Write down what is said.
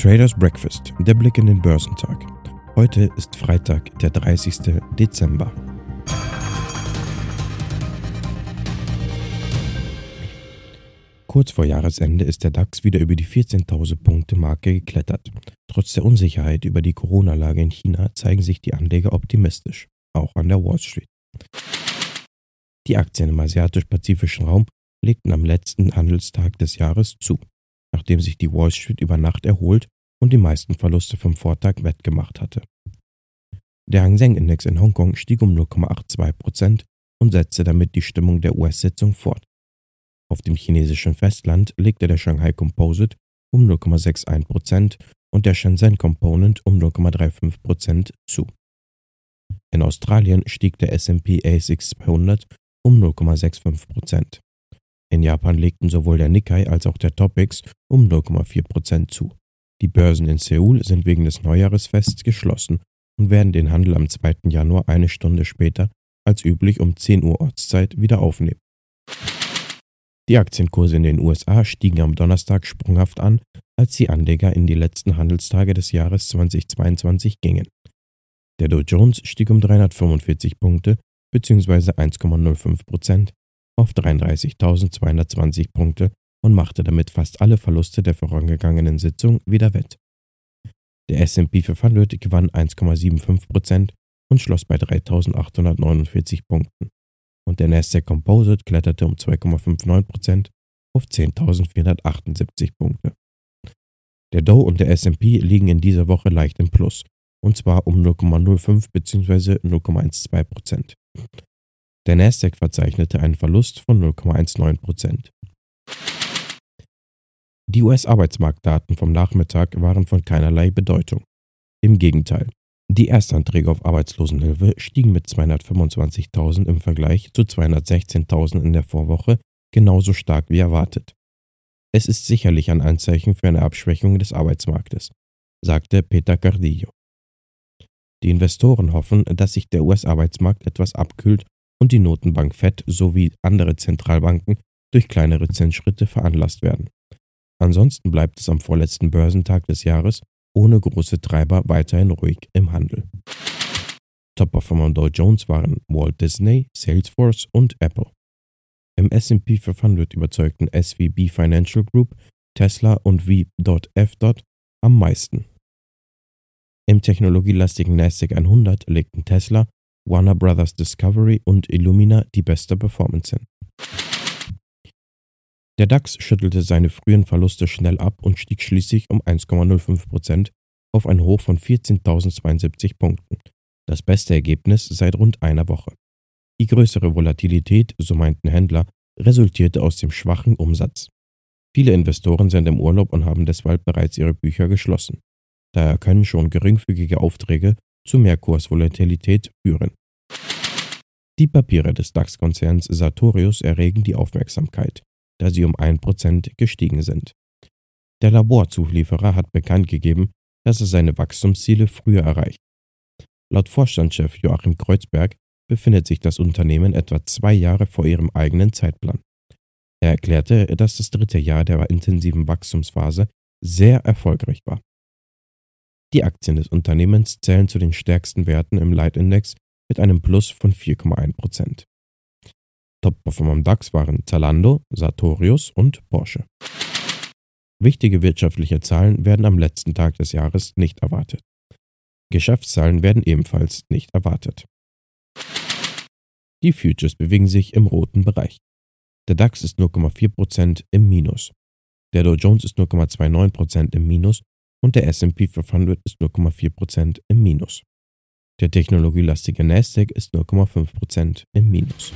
Traders Breakfast, der Blick in den Börsentag. Heute ist Freitag, der 30. Dezember. Kurz vor Jahresende ist der DAX wieder über die 14.000 Punkte Marke geklettert. Trotz der Unsicherheit über die Corona-Lage in China zeigen sich die Anleger optimistisch, auch an der Wall Street. Die Aktien im asiatisch-pazifischen Raum legten am letzten Handelstag des Jahres zu nachdem sich die Wall Street über Nacht erholt und die meisten Verluste vom Vortag wettgemacht hatte. Der Hang Seng Index in Hongkong stieg um 0,82% und setzte damit die Stimmung der US-Sitzung fort. Auf dem chinesischen Festland legte der Shanghai Composite um 0,61% und der Shenzhen Component um 0,35% zu. In Australien stieg der S&P ASX 200 um 0,65 in Japan legten sowohl der Nikkei als auch der Topix um 0,4% zu. Die Börsen in Seoul sind wegen des Neujahresfests geschlossen und werden den Handel am 2. Januar eine Stunde später als üblich um 10 Uhr Ortszeit wieder aufnehmen. Die Aktienkurse in den USA stiegen am Donnerstag sprunghaft an, als die Anleger in die letzten Handelstage des Jahres 2022 gingen. Der Dow Jones stieg um 345 Punkte bzw. 1,05 Prozent auf 33.220 Punkte und machte damit fast alle Verluste der vorangegangenen Sitzung wieder wett. Der S&P 500 gewann 1,75% und schloss bei 3.849 Punkten und der Nasdaq Composite kletterte um 2,59% auf 10.478 Punkte. Der Dow und der S&P liegen in dieser Woche leicht im Plus, und zwar um 0,05 bzw. 0,12%. Der Nasdaq verzeichnete einen Verlust von 0,19% Die US-Arbeitsmarktdaten vom Nachmittag waren von keinerlei Bedeutung. Im Gegenteil, die Erstanträge auf Arbeitslosenhilfe stiegen mit 225.000 im Vergleich zu 216.000 in der Vorwoche genauso stark wie erwartet. Es ist sicherlich ein Anzeichen für eine Abschwächung des Arbeitsmarktes, sagte Peter Cardillo. Die Investoren hoffen, dass sich der US-Arbeitsmarkt etwas abkühlt und die Notenbank Fed sowie andere Zentralbanken durch kleinere Zinsschritte veranlasst werden. Ansonsten bleibt es am vorletzten Börsentag des Jahres ohne große Treiber weiterhin ruhig im Handel. Top-Performer Dow Jones waren Walt Disney, Salesforce und Apple. Im S&P 500 überzeugten SVB Financial Group, Tesla und V.F. am meisten. Im technologielastigen Nasdaq 100 legten Tesla, Warner Bros. Discovery und Illumina die beste Performance hin. Der DAX schüttelte seine frühen Verluste schnell ab und stieg schließlich um 1,05% auf ein Hoch von 14.072 Punkten, das beste Ergebnis seit rund einer Woche. Die größere Volatilität, so meinten Händler, resultierte aus dem schwachen Umsatz. Viele Investoren sind im Urlaub und haben deshalb bereits ihre Bücher geschlossen. Daher können schon geringfügige Aufträge zu mehr Kursvolatilität führen. Die Papiere des DAX-Konzerns Sartorius erregen die Aufmerksamkeit, da sie um 1% gestiegen sind. Der Laborzulieferer hat bekannt gegeben, dass er seine Wachstumsziele früher erreicht. Laut Vorstandschef Joachim Kreuzberg befindet sich das Unternehmen etwa zwei Jahre vor ihrem eigenen Zeitplan. Er erklärte, dass das dritte Jahr der intensiven Wachstumsphase sehr erfolgreich war. Die Aktien des Unternehmens zählen zu den stärksten Werten im Leitindex mit einem Plus von 4,1%. Top-Performer im DAX waren Zalando, Sartorius und Porsche. Wichtige wirtschaftliche Zahlen werden am letzten Tag des Jahres nicht erwartet. Geschäftszahlen werden ebenfalls nicht erwartet. Die Futures bewegen sich im roten Bereich. Der DAX ist 0,4% im Minus. Der Dow Jones ist 0,29% im Minus und der S&P 500 ist 0,4% im Minus. Der technologielastige Nasdaq ist 0,5% im Minus.